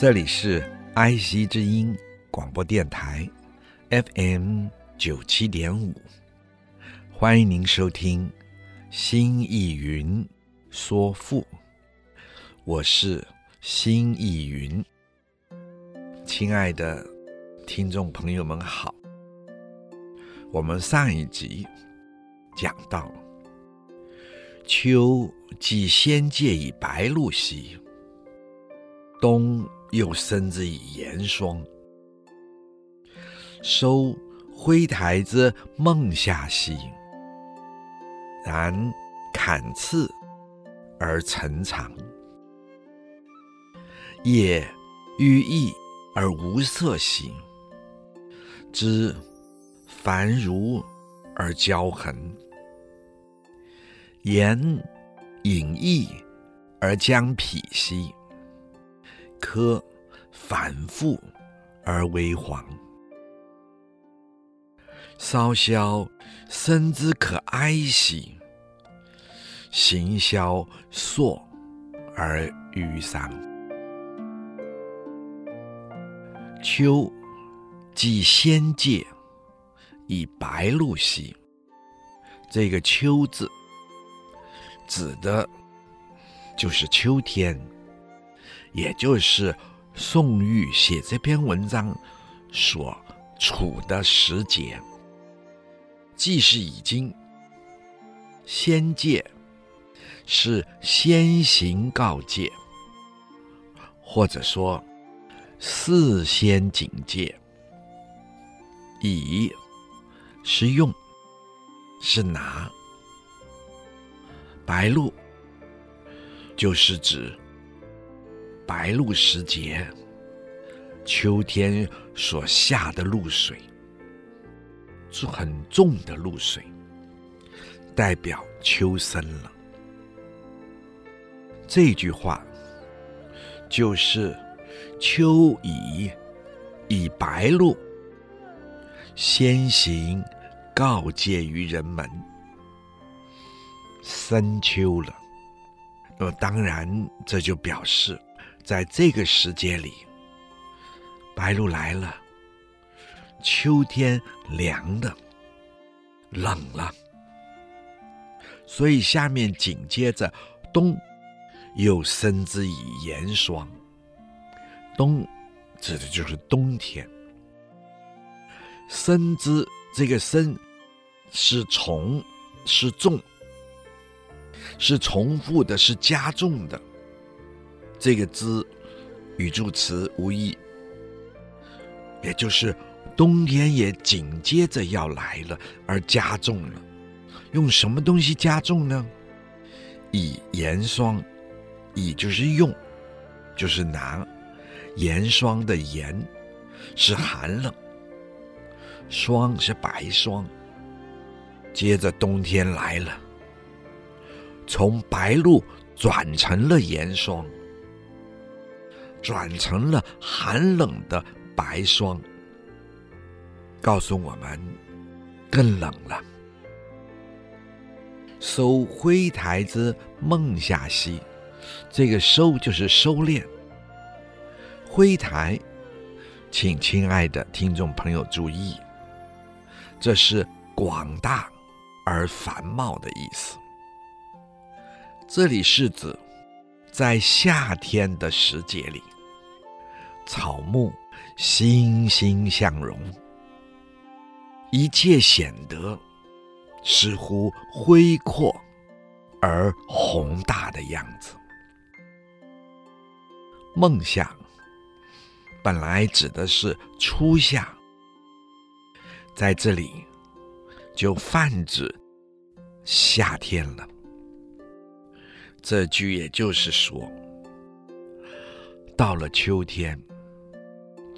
这里是 IC 之音广播电台，FM 九七点五，欢迎您收听《新意云说赋》，我是新意云。亲爱的听众朋友们好，我们上一集讲到“秋既仙界以白露兮，冬”又生之以严霜，收灰台之梦下兮。然坎次而成长，叶欲意而无色兮。枝繁如而骄横，言隐逸而将痞兮。柯反复而为黄，稍萧身之可哀兮，行萧索而愈伤。秋既仙界以白露兮，这个“秋”字指的就是秋天。也就是宋玉写这篇文章所处的时节，既是已经仙界，是先行告诫，或者说事先警戒。以是用，是拿。白露就是指。白露时节，秋天所下的露水，是很重的露水，代表秋深了。这句话就是秋已以白露先行告诫于人们，深秋了。那么当然，这就表示。在这个时节里，白露来了，秋天凉的冷了，所以下面紧接着冬，又深之以严霜。冬指的就是冬天，深之这个深是重是重，是重复的，是加重的。这个之语助词无异，也就是冬天也紧接着要来了，而加重了。用什么东西加重呢？以盐霜，以就是用，就是拿。盐霜的盐是寒冷，霜是白霜。接着冬天来了，从白露转成了盐霜。转成了寒冷的白霜，告诉我们更冷了。收灰台之梦夏兮，这个收就是收敛。灰台，请亲爱的听众朋友注意，这是广大而繁茂的意思。这里是指。在夏天的时节里，草木欣欣向荣，一切显得似乎恢阔而宏大的样子。梦想本来指的是初夏，在这里就泛指夏天了。这句也就是说，到了秋天，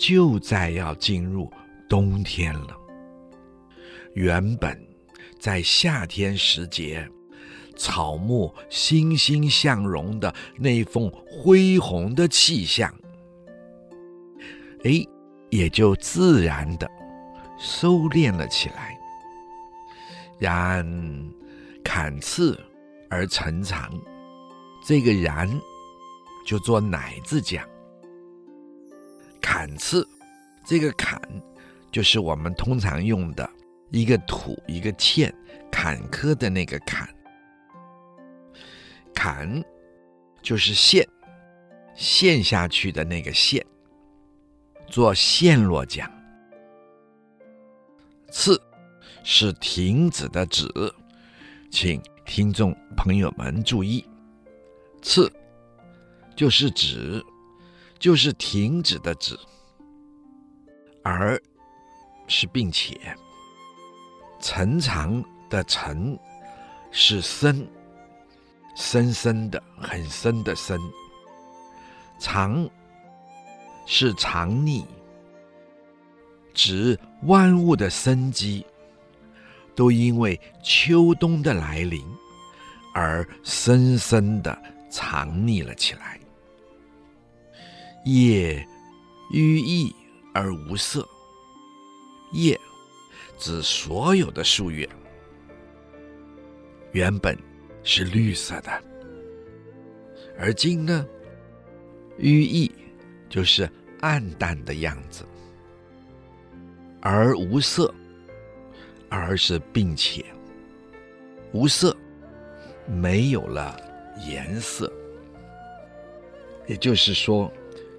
就在要进入冬天了。原本在夏天时节，草木欣欣向荣的那份恢宏的气象，哎，也就自然的收敛了起来。然砍次而成长，这个“然”就做“乃”字讲。坎次，这个“坎”就是我们通常用的一个土一个欠，坎坷的那个“坎”。坎就是陷，陷下去的那个陷，做陷落讲。次是停止的止，请听众朋友们注意，次就是止，就是停止的止，而是并且，成长的成是深。深深的、很深的深，长是藏匿，指万物的生机都因为秋冬的来临而深深的藏匿了起来。叶郁意而无色，叶指所有的树叶，原本。是绿色的，而今呢，郁意就是暗淡的样子，而无色，而是并且。无色，没有了颜色，也就是说，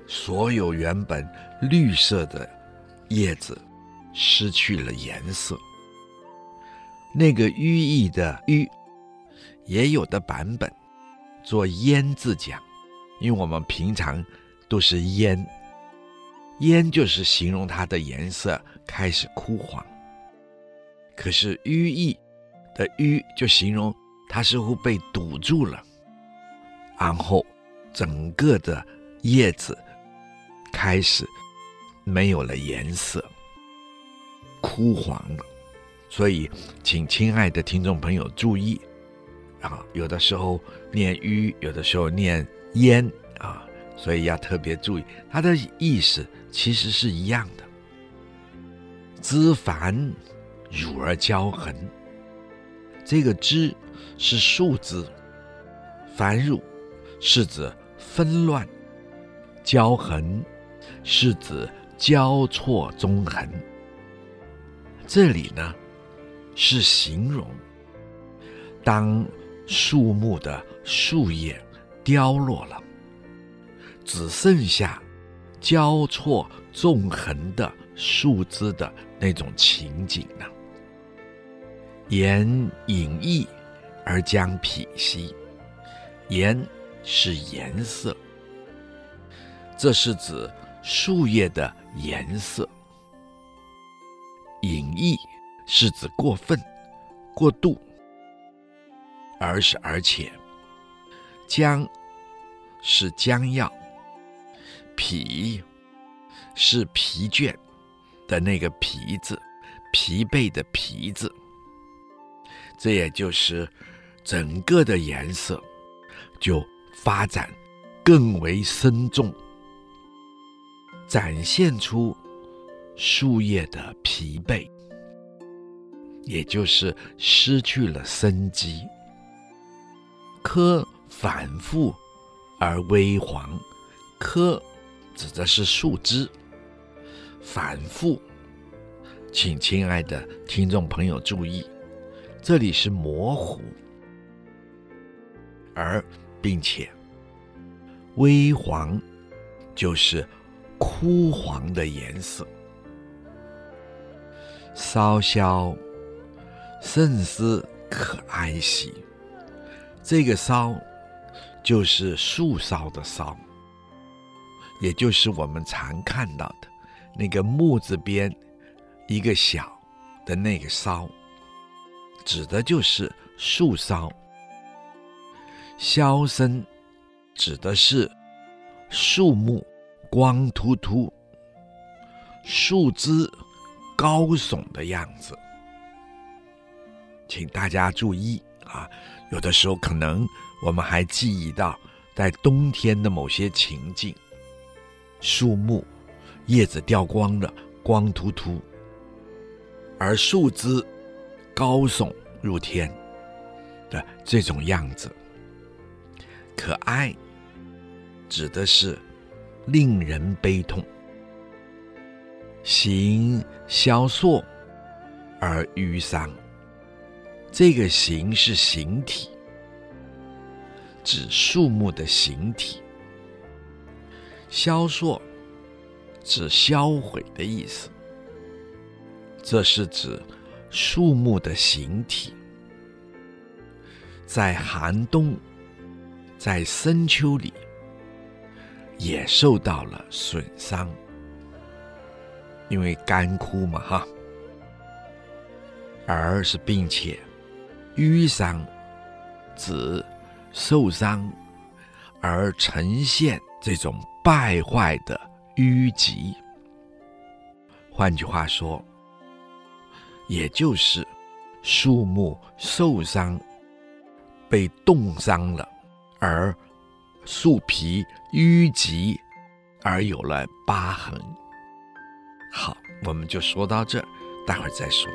所有原本绿色的叶子失去了颜色，那个郁意的郁。也有的版本做霉字讲，因为我们平常都是霉，霉就是形容它的颜色开始枯黄。可是郁意的郁就形容它似乎被堵住了，然后整个的叶子开始没有了颜色，枯黄了。所以，请亲爱的听众朋友注意。啊，有的时候念郁，有的时候念霉啊，所以要特别注意，它的意思其实是一样的。枝繁乳而交横，这个枝是树枝，繁乳是指纷乱，交横是指交错纵横。这里呢是形容当。树木的树叶凋落了，只剩下交错纵横的树枝的那种情景了。言隐逸而将匹兮，颜是颜色，这是指树叶的颜色；隐逸是指过分、过度。而是而且，将是将要，疲是疲倦的那个疲字，疲惫的疲字。这也就是整个的颜色就发展更为深重，展现出树叶的疲惫，也就是失去了生机。柯反复而微黄，柯指的是树枝，反复，请亲爱的听众朋友注意，这里是模糊，而并且微黄就是枯黄的颜色，稍萧甚思可哀兮。这个“萧”就是树梢的“梢”，也就是我们常看到的那个木字边一个小的那个“梢”，指的就是树梢。箫声指的是树木光秃秃、树枝高耸的样子。请大家注意啊，有的时候可能我们还记忆到，在冬天的某些情境，树木叶子掉光了，光秃秃，而树枝高耸入天的这种样子。可爱指的是令人悲痛，形萧索而淤丧。这个形是形体，指树木的形体；萧索指销毁的意思。这是指树木的形体，在寒冬，在深秋里，也受到了损伤，因为干枯嘛，哈，而是并且。淤伤指受伤而呈现这种败坏的淤积。换句话说，也就是树木受伤、被冻伤了，而树皮淤积而有了疤痕。好，我们就说到这儿，待会儿再说。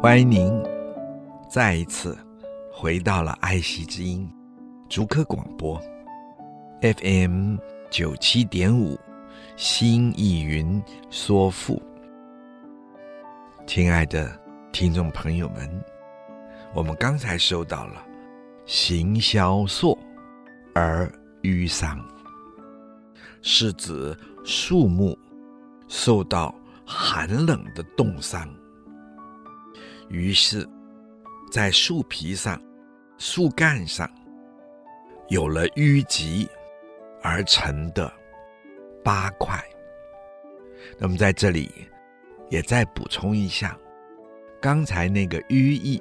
欢迎您再一次回到了爱惜之音竹科广播 FM 九七点五心意云说赋，亲爱的听众朋友们，我们刚才收到了“行萧索而淤伤”，是指树木受到寒冷的冻伤。于是，在树皮上、树干上有了淤积。而成的八块。那么，在这里也再补充一下，刚才那个“淤意”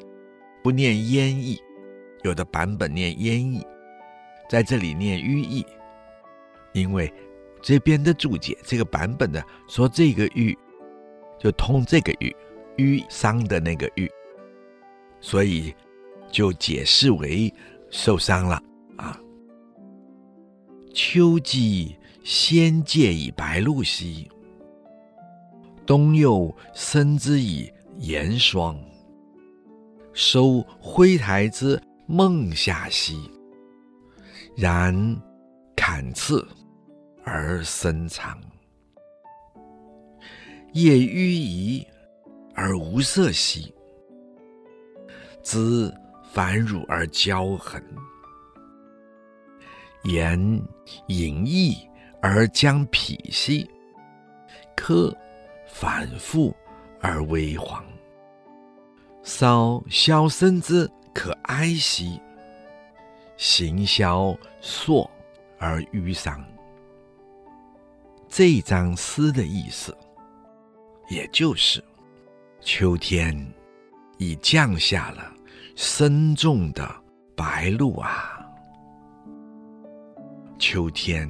不念“烟意”，有的版本念“烟意”，在这里念“淤意”，因为这边的注解这个版本的说这个“淤”就通这个“淤”。淤伤的那个淤，所以就解释为受伤了。秋季先介以白露兮，冬又生之以严霜。收灰台之孟夏兮，然坎次而生长，叶淤遗。而无色兮，枝繁縟而交横；言隐逸而将痞兮，柯反复而微黄。骚消生之可哀兮，行萧索而淤丧。这张诗的意思，也就是。秋天已降下了深重的白露啊！秋天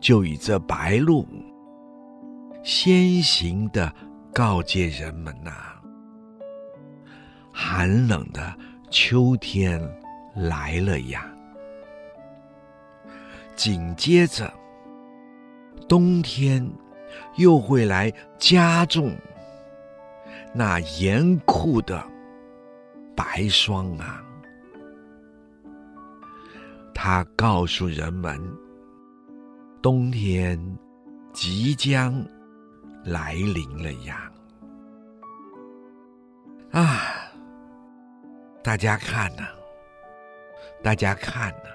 就以这白露先行的告诫人们呐、寒冷的秋天来了呀！紧接着，冬天又会来加重。那严酷的白霜啊，他告诉人们，冬天即将来临了呀！啊，大家看呐、大家看呐、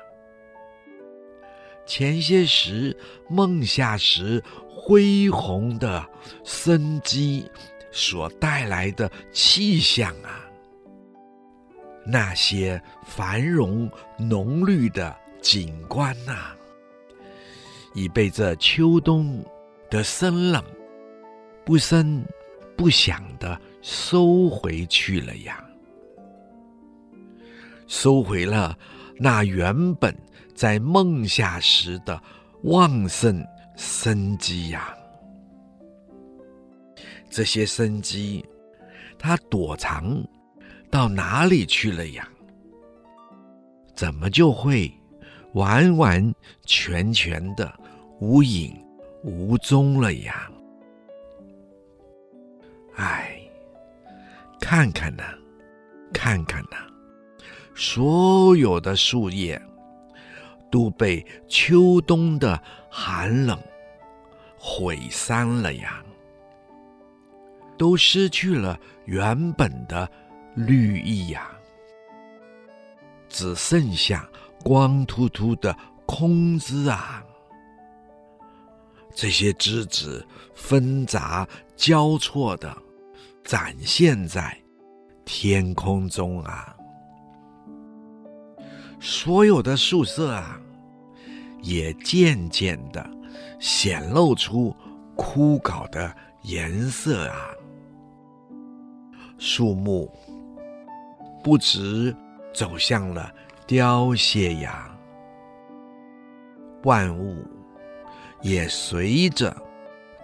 前些时梦夏时恢宏的生机。所带来的气象啊，那些繁荣浓绿的景观呐、已被这秋冬的深冷不声不响的收回去了呀，收回了那原本在梦夏时的旺盛生机呀。这些生机，它躲藏到哪里去了呀？怎么就会完完全全的无影无踪了呀？哎，看看呐，看看呐，所有的树叶都被秋冬的寒冷毁山了呀，都失去了原本的绿意呀。只剩下光秃秃的空枝啊！这些枝子纷杂交错的展现在天空中啊！所有的树色啊，也渐渐的显露出枯槁的颜色啊！树木不止。走向了凋谢呀，万物也随着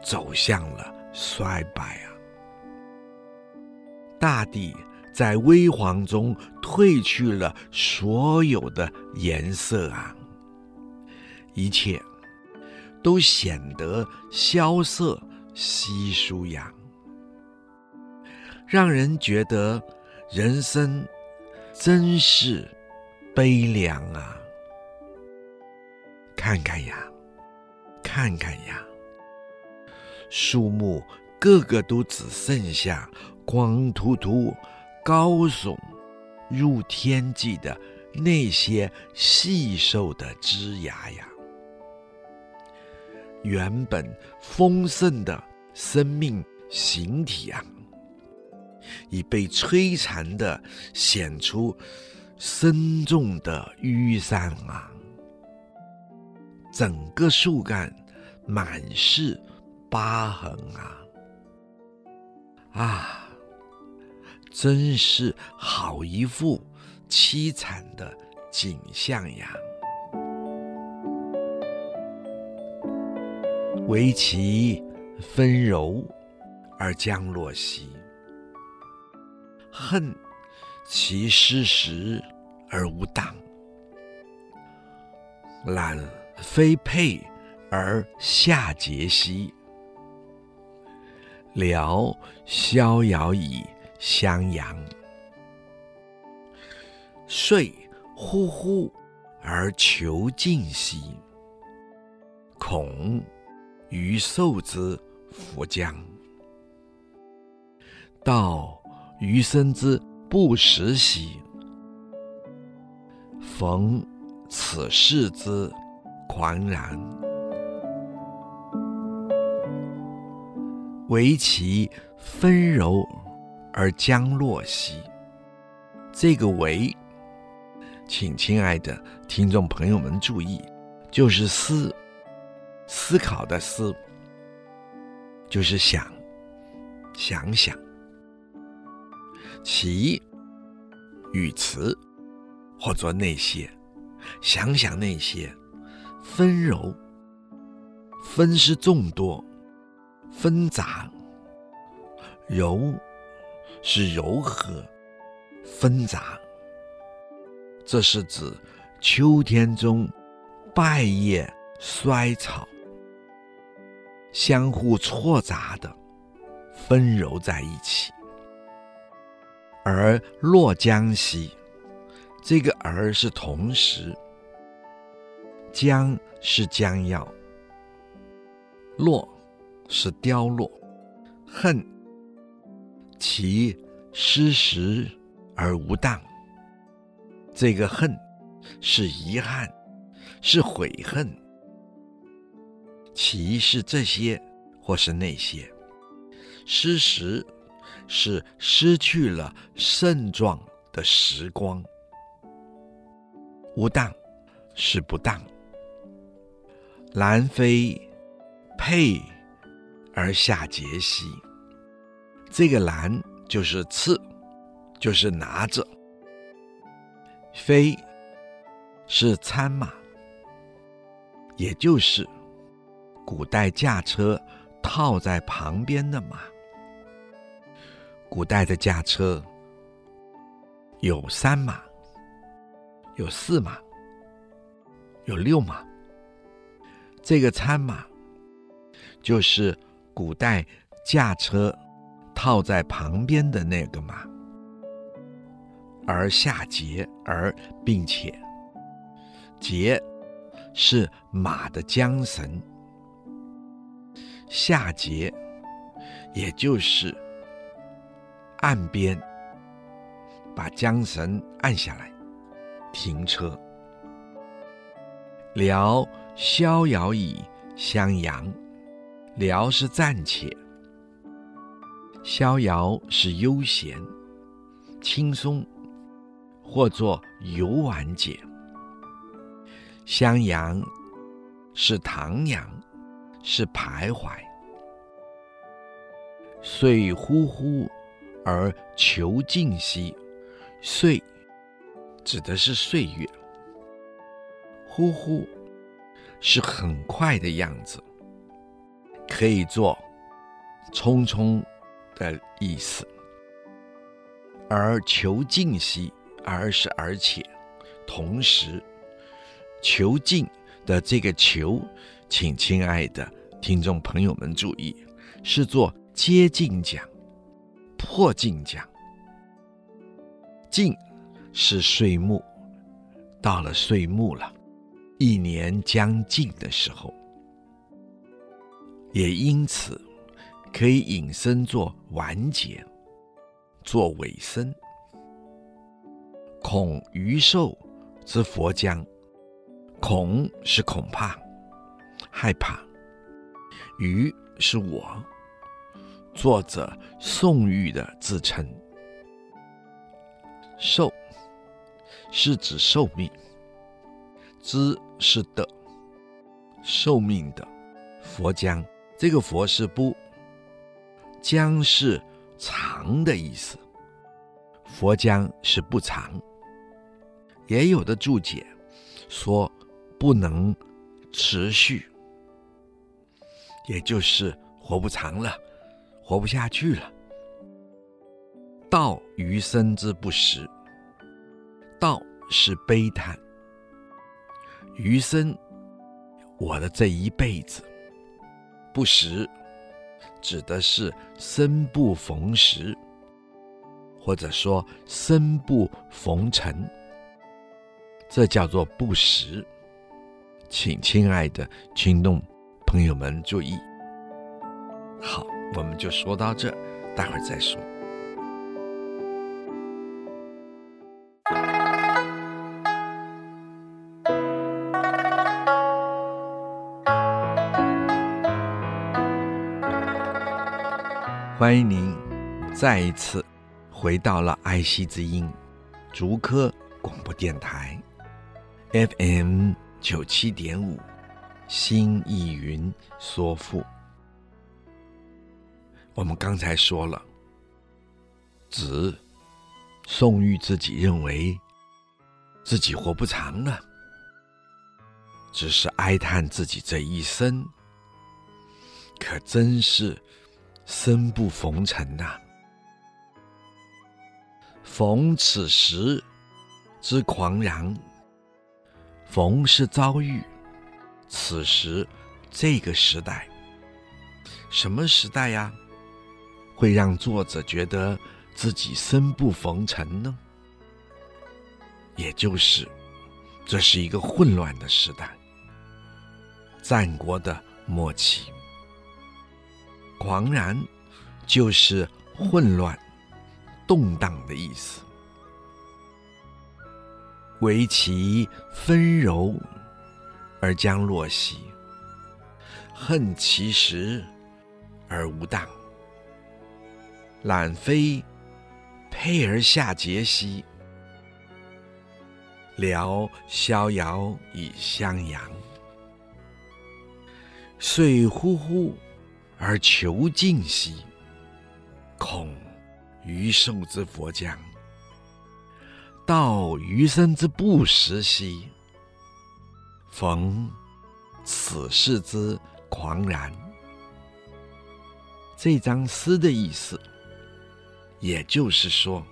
走向了衰败啊。大地在微黄中褪去了所有的颜色啊，一切都显得萧瑟稀疏呀，让人觉得人生。真是悲凉啊！看看呀，看看呀，树木个个都只剩下光秃秃、高耸入天际的那些细瘦的枝芽呀，原本丰盛的生命形体啊！已被摧残的显出深重的淤伤啊！整个树干满是疤痕啊！啊，真是好一幅凄惨的景象呀！唯其纷柔而将落兮。恨其失时而无当，懒非沛而下节兮，聊逍遥以襄阳。遂呼呼而求尽兮，恐余寿之弗将。道余生之不时兮，逢此事之狂然。惟其纷柔而将落兮，这个“惟”，请亲爱的听众朋友们注意，就是思，思考的思，就是想，想想。其语词，或者那些，想想那些，纷柔，纷是众多，纷杂，柔是柔和，纷杂。这是指秋天中败叶衰草，相互错杂的纷柔在一起。而落江西，这个“而”是同时，将是将要，落是凋落，恨。其失时而无当。这个恨是遗憾，是悔恨，其是这些或是那些，失时。是失去了盛壮的时光，无当是不当。兰妃佩而下节兮。这个兰就是赐，就是拿着。妃是餐马，也就是古代驾车套在旁边的马。古代的驾车。有三马，有四马，有六马。这个餐马就是古代驾车套在旁边的那个马。而下节，而并且。节是马的缰绳，下节也就是岸边把缰绳按下来停车。聊逍遥以襄阳，聊是暂且，逍遥是悠闲轻松。或作游玩解，襄阳是徜徉，是徘徊。水呼呼而求尽兮，岁指的是岁月，忽忽是很快的样子，可以做匆匆的意思，而求尽兮。而是而且，同时，求尽的这个求，请亲爱的听众朋友们注意，是做接近讲、迫近讲。尽是岁暮，到了岁暮了，一年将尽的时候，也因此可以引申做完结，做尾声。恐余寿之佛将，恐是恐怕、害怕。余是我，作者宋玉的自称。寿是指寿命，之是的，寿命的佛将，这个佛是不，将是长的意思，佛将是不长。也有的注解说不能持续，也就是活不长了，活不下去了。道余生之不时，道是悲叹，余生我的这一辈子不时，指的是生不逢时，或者说生不逢辰。这叫做不时，请亲爱的听众朋友们注意。好，我们就说到这，待会儿再说。欢迎您再一次回到了爱惜之音竹科广播电台。FM 九七点五，心意云说赋。我们刚才说了，子宋玉自己认为自己活不长了，只是哀叹自己这一生，可真是生不逢辰呐！逢此时之狂然。逢是遭遇，此时这个时代，什么时代呀？会让作者觉得自己生不逢辰呢？也就是，这是一个混乱的时代，战国的末期。狂然就是混乱、动荡的意思。惟其纷柔而将落兮，恨其时而无当。兰妃佩而下节兮，聊逍遥以襄阳。遂呼呼而求尽兮，恐余寿之佛将，道余生之不时兮，逢此事之狂然。这张诗的意思，也就是说，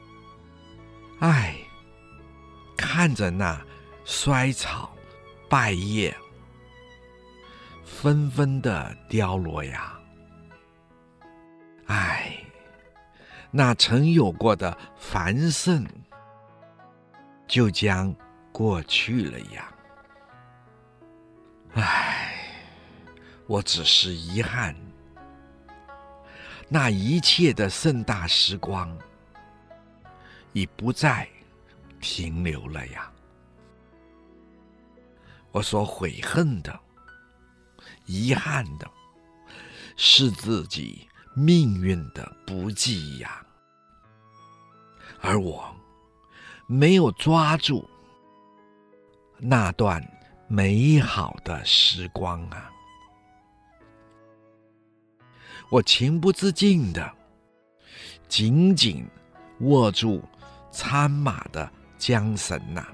唉，看着那衰草败叶纷纷的凋落呀，唉，那曾有过的繁盛就将过去了呀，唉，我只是遗憾。那一切的盛大时光，已不再停留了呀。我所悔恨的、遗憾的，是自己命运的不济呀。而我没有抓住那段美好的时光啊。我情不自禁地紧紧握住参马的缰绳呐，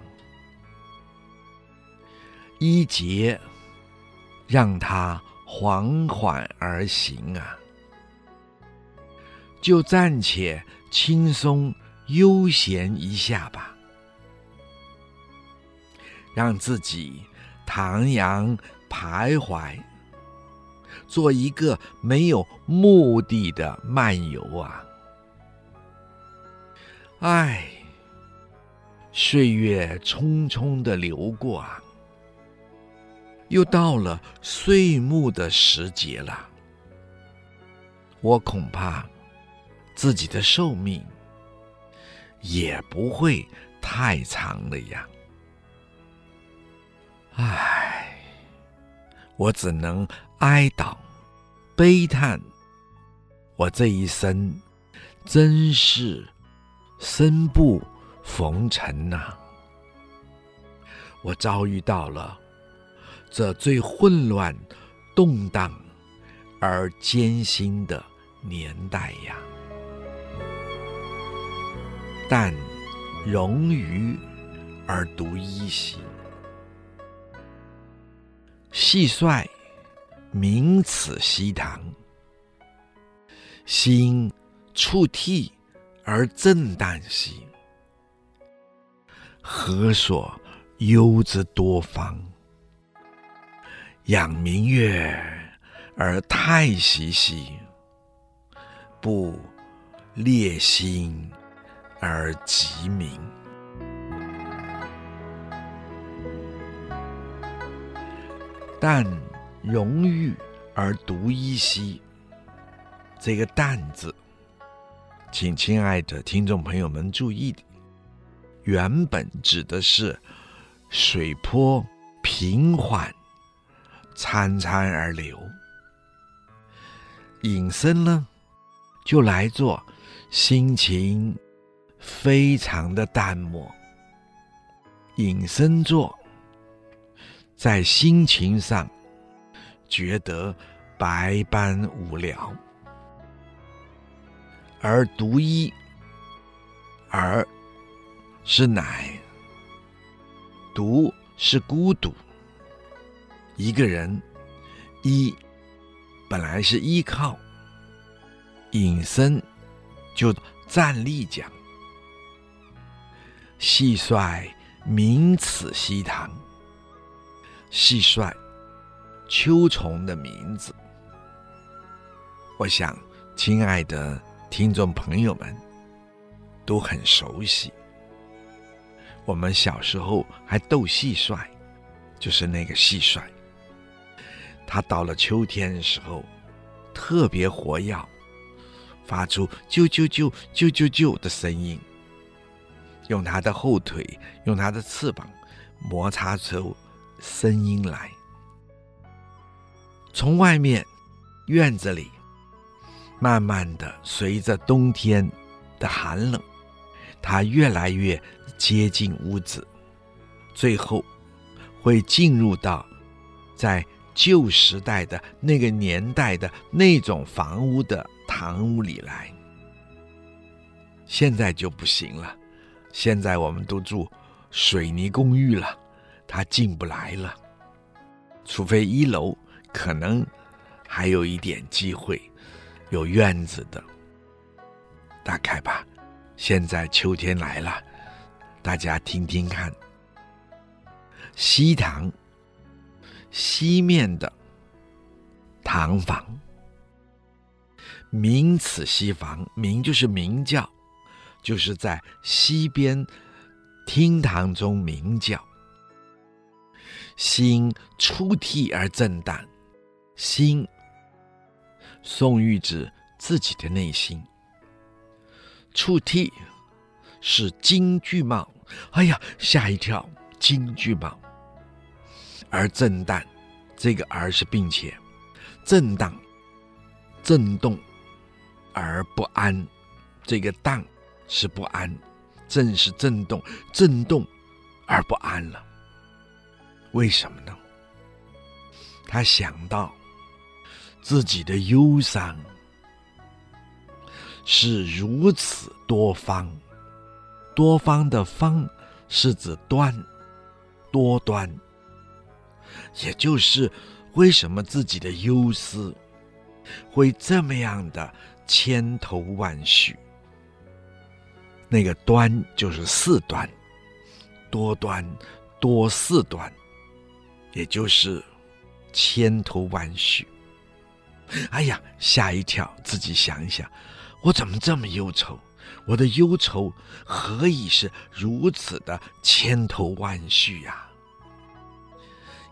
一节让它缓缓而行啊，就暂且轻松悠闲一下吧，让自己徜徉徘徊。做一个没有目的的漫游啊！唉，岁月匆匆的流过啊，又到了岁暮的时节了。我恐怕自己的寿命也不会太长了呀！唉，我只能。哀悼、悲叹，我这一生真是生不逢辰呐！我遭遇到了这最混乱、动荡而艰辛的年代呀。但容于而独依兮，蟋蟀。鸣此溪塘，心触涕而震旦兮。何所忧之多方？仰明月而叹息兮，不列心而击鸣。但荣誉而独依兮，这个“淡”字，请亲爱的听众朋友们注意，原本指的是水波平缓、潺潺而流；引申呢，就来做心情非常的淡漠，引申做在心情上。觉得百般无聊，而独一，而是乃独是孤独，一个人依本来是依靠，隐身就站立讲，蟋蟀鸣此西塘，蟋蟀。秋虫的名字，我想，亲爱的听众朋友们都很熟悉。我们小时候还斗蟋蟀，就是那个蟋蟀，它到了秋天的时候特别活跃，发出啾啾啾啾啾啾的声音，用它的后腿，用它的翅膀摩擦出声音来。从外面院子里，慢慢的随着冬天的寒冷，它越来越接近屋子，最后会进入到在旧时代的那个年代的那种房屋的堂屋里来。现在就不行了，现在我们都住水泥公寓了，他进不来了。除非一楼可能还有一点机会，有院子的，大概吧。现在秋天来了，大家听听看。西堂，西面的堂房，名此西房，名就是明教。就是在西边厅堂中鸣叫，心出涕而震荡。心，宋玉指自己的内心。触涕是京剧帽，哎呀，吓一跳，京剧帽。而震荡，这个而是并且震荡、震动而不安，这个荡。是不安，正是震动，震动而不安了。为什么呢？他想到自己的忧伤是如此多方，多方的方是指端，多端，也就是为什么自己的忧思会这么样的千头万绪。那个端就是四端，多端多四端，也就是千头万绪。哎呀，吓一跳！自己想一想，我怎么这么忧愁？我的忧愁何以是如此的千头万绪呀？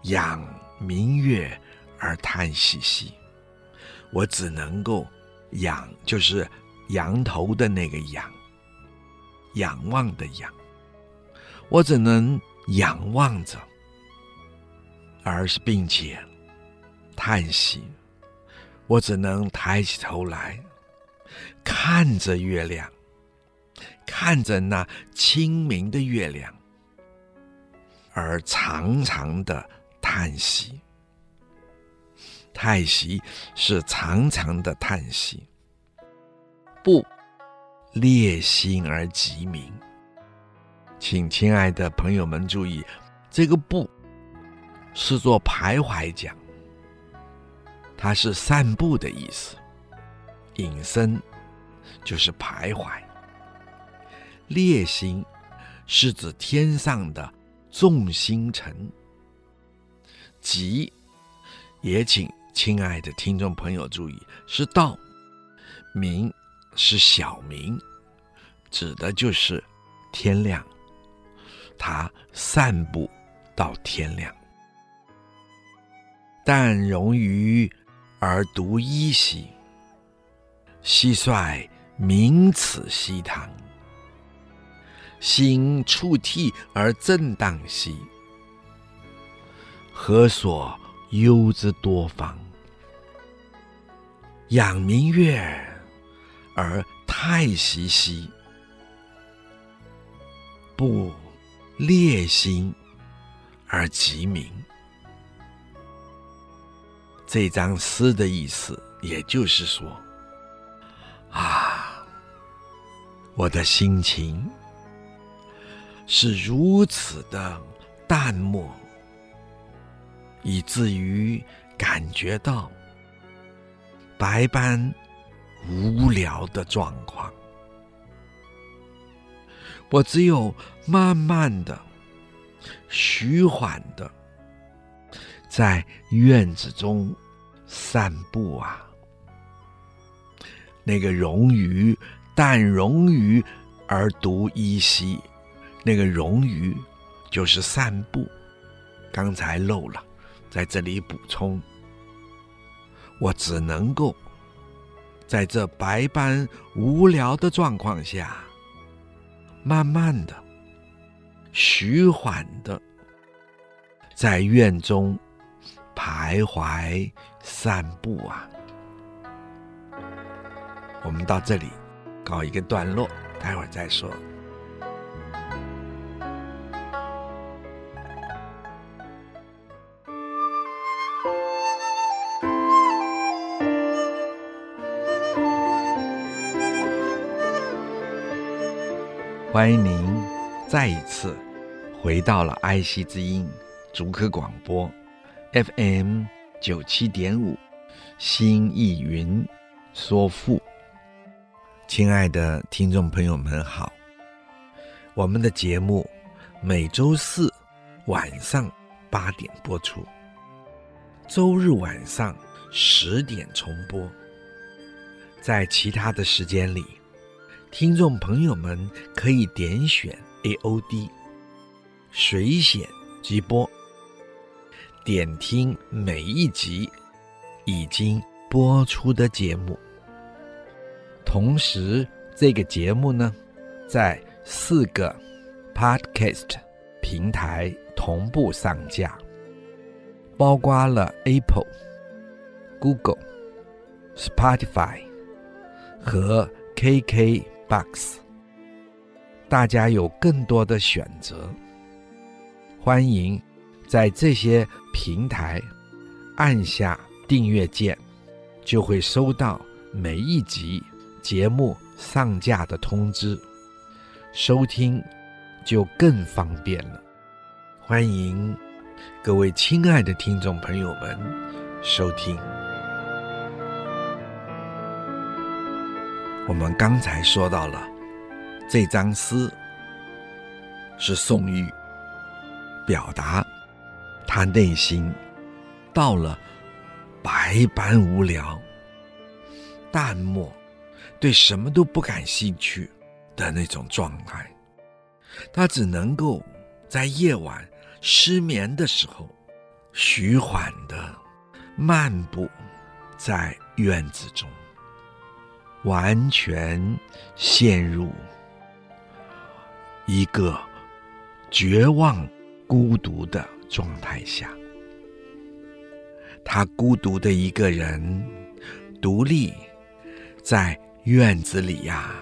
仰明月而叹息息，我只能够仰，就是仰头的那个仰。仰望的仰，我只能仰望着，而是并且叹息，我只能抬起头来，看着月亮，看着那清明的月亮，而长长的叹息。叹息是长长的叹息，不。烈心而极明，请亲爱的朋友们注意，这个“不”是做徘徊讲，它是散步的意思。隐身就是徘徊。烈星是指天上的众星辰。极也请亲爱的听众朋友注意，是道明。是小明，指的就是天亮。他散步到天亮。但容于而独依兮，蟋蟀鸣此西堂。心触涕而震荡兮，何所忧之多方？仰明月。而太息兮，不列心而极明。这张诗的意思，也就是说，啊，我的心情是如此的淡漠，以至于感觉到百般。无聊的状况，我只有慢慢的、徐缓的，在院子中散步啊。那个容于，但容于而独依稀，那个容于就是散步。刚才漏了，在这里补充，我只能够。在这百般无聊的状况下，慢慢的、徐缓的，在院中徘徊散步啊。我们到这里搞一个段落待会儿再说。欢迎您再一次回到了爱惜之音竹科广播。FM 九七点五，新意云说赋。亲爱的听众朋友们好，我们的节目每周四晚上八点播出，周日晚上十点重播。在其他的时间里，听众朋友们可以点选 AOD 随选直播，点听每一集已经播出的节目。同时，这个节目呢，在四个 Podcast 平台同步上架，包括了 Apple、Google、Spotify。和 KKBOX，大家有更多的选择。欢迎在这些平台按下订阅键，就会收到每一集节目上架的通知，收听就更方便了。欢迎各位亲爱的听众朋友们收听。我们刚才说到了这张诗是宋玉表达他内心到了百般无聊、淡漠、对什么都不感兴趣的那种状态。他只能够在夜晚失眠的时候，徐缓地漫步在院子中。完全陷入一个绝望、孤独的状态下，他孤独的一个人，独立在院子里呀、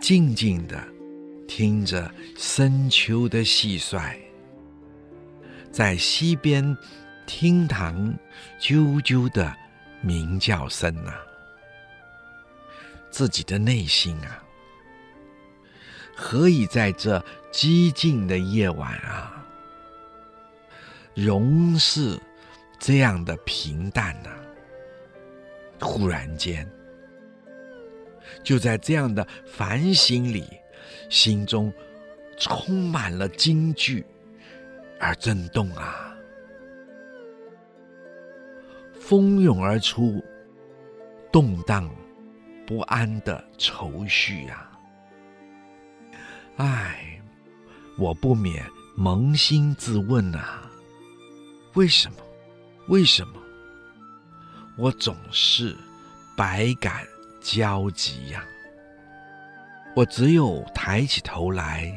静静的听着深秋的蟋蟀在西边厅堂啾啾的鸣叫声呐、啊。自己的内心啊，何以在这寂静的夜晚啊，仍是这样的平淡呢、啊？忽然间，就在这样的反省里，心中充满了惊惧而震动啊，蜂拥而出，动荡。不安的愁绪、啊，唉，我不免扪心自问啊，为什么？为什么？我总是百感交集呀、我只有抬起头来，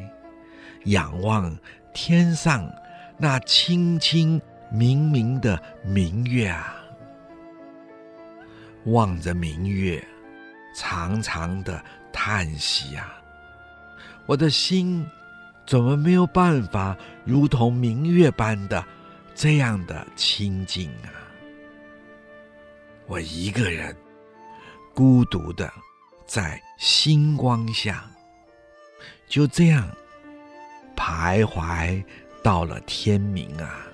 仰望天上那清清明明的明月啊，望着明月。长长的叹息呀、啊，我的心怎么没有办法如同明月般的这样的清静啊？我一个人孤独的在星光下，就这样徘徊到了天明啊！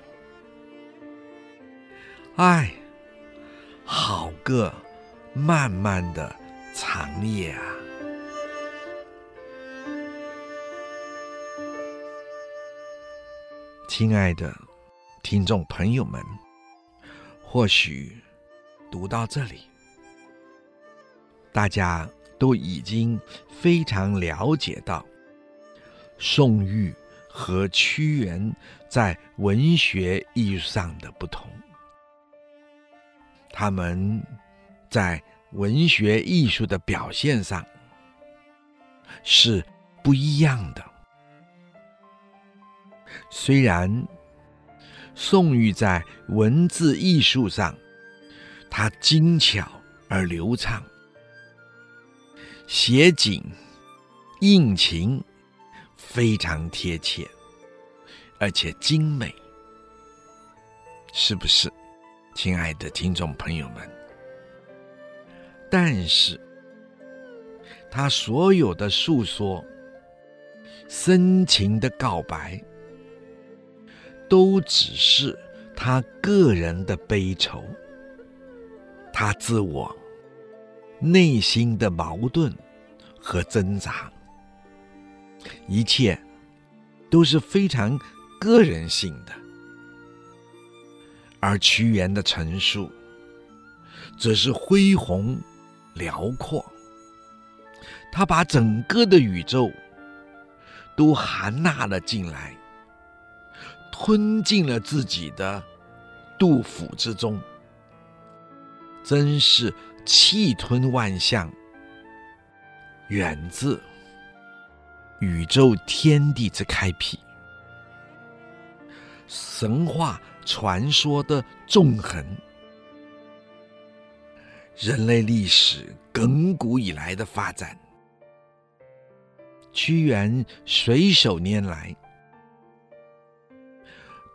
唉，好个漫漫的。长夜啊，亲爱的听众朋友们，或许读到这里，大家都已经非常了解到宋玉和屈原在文学艺术上的不同，他们在。文学艺术的表现上是不一样的。虽然宋玉在文字艺术上，它精巧而流畅，写景应情非常贴切，而且精美，是不是，亲爱的听众朋友们？但是，他所有的诉说深情的告白，都只是他个人的悲愁，他自我内心的矛盾和挣扎，一切都是非常个人性的。而屈原的陈述，则是恢宏辽阔。他把整个的宇宙都含纳了进来，吞进了自己的肚腹之中，真是气吞万象，远自宇宙天地之开辟，神话。传说的纵横，人类历史亘古以来的发展，屈原随手拈来，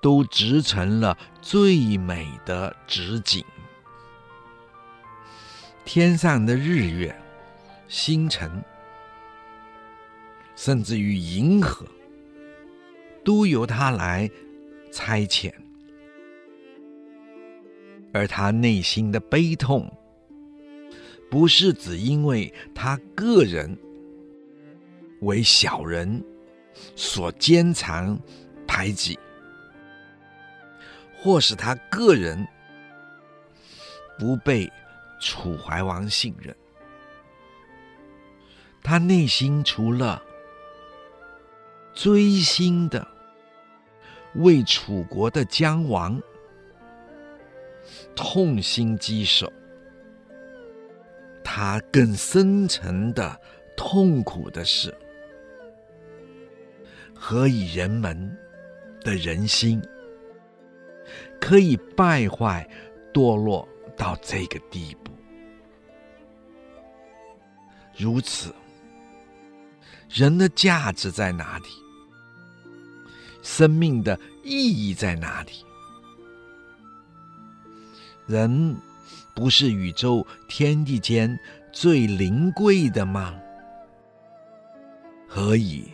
都织成了最美的纸景。天上的日月、星辰，甚至于银河，都由他来差遣。而他内心的悲痛，不是只因为他个人为小人所奸残排挤，或是他个人不被楚怀王信任，他内心除了锥心的为楚国的将亡。痛心疾首，他更深沉的痛苦的是，何以人们的人心可以败坏堕落到这个地步？如此，人的价值在哪里？生命的意义在哪里？人不是宇宙天地间最灵贵的吗？何以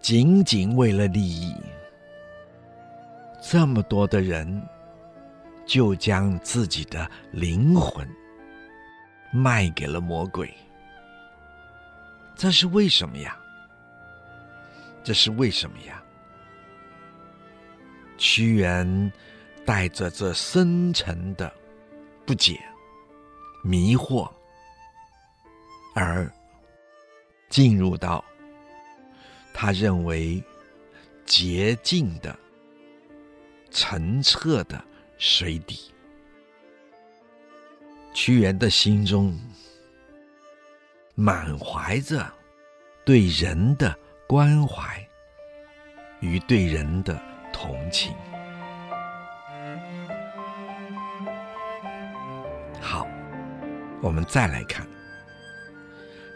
仅仅为了利益，这么多的人就将自己的灵魂卖给了魔鬼？这是为什么呀？这是为什么呀？屈原。带着这深沉的不解、迷惑，而进入到他认为洁净的、澄澈的水底。屈原的心中满怀着对人的关怀与对人的同情。好我们再来看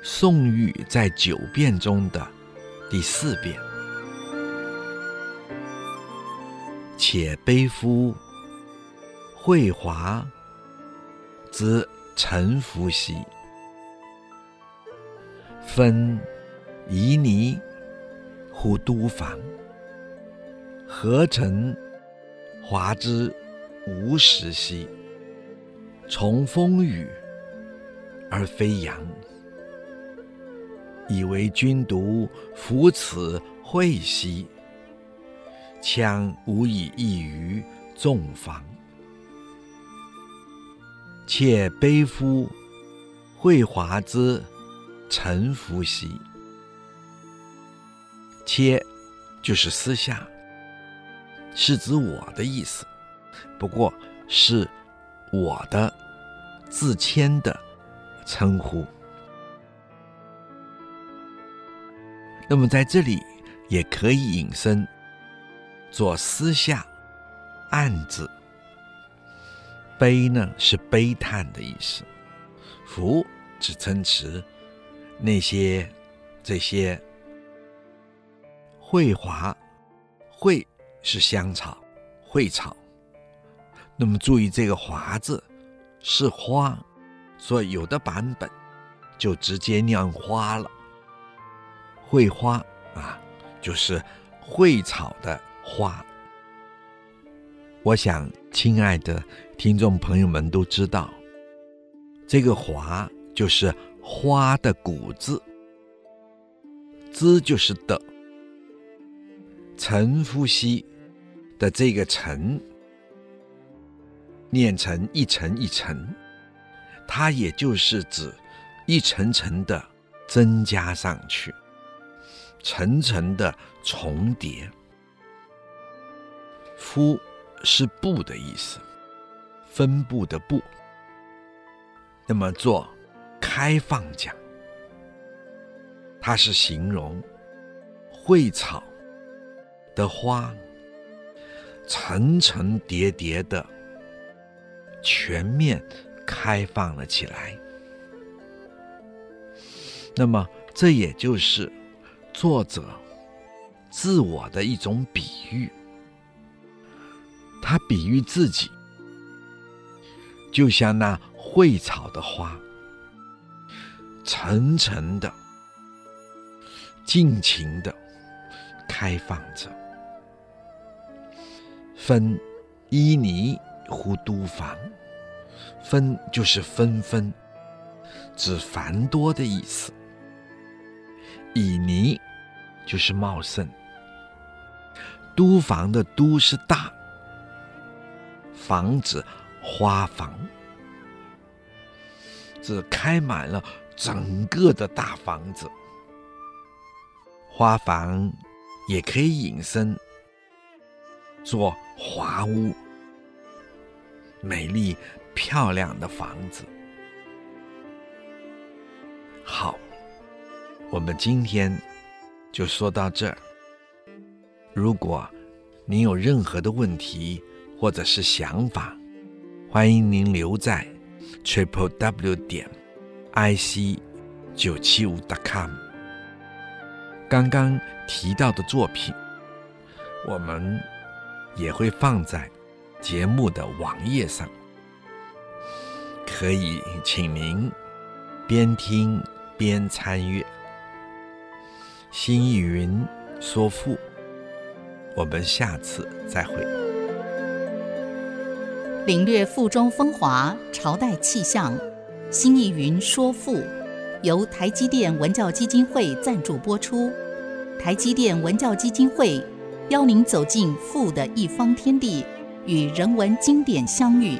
宋玉在九辩中的第四变：“且悲夫。惠华之臣服兮，分旖旎乎都房，何臣华之无实兮，从风雨。”而飞扬，以为君独服此惠兮，羌无以异于众房。且悲夫惠华之臣服兮，切就是私下，是指我的意思，不过是我的自谦的。称呼。那么在这里也可以引申做私下、暗字。悲呢是悲叹的意思，夫指称词，那些这些惠华，惠是香草，惠草。那么注意这个华字是花。所以有的版本就直接念花了，惠华啊，就是蕙草的花。我想，亲爱的听众朋友们都知道，这个“华”就是花的古字，“兹”就是的，承呼吸的这个“沉”，念成一层一层，它也就是指一层层的增加上去，层层的重叠，夫。是布的意思，分布的布。那么做开放讲，它是形容蕙草的花层层叠叠的全面开放了起来。那么这也就是作者自我的一种比喻。他比喻自己，就像那会草的花，层层的、尽情的开放着。纷旖旎乎都房，分就是纷纷，指繁多的意思。旖旎就是茂盛。都房的都是大。房子，花房，这开满了整个的大房子。花房也可以引申做华屋，美丽漂亮的房子。好，我们今天就说到这儿。如果您有任何的问题，或者是想法，欢迎您留在 triple w 点 i c 九七五 dot com。刚刚提到的作品，我们也会放在节目的网页上，可以请您边听边参阅。新意云说赋，我们下次再会。领略赋中风华，朝代气象。新意云说赋，由台积电文教基金会赞助播出。台积电文教基金会邀您走进赋的一方天地，与人文经典相遇。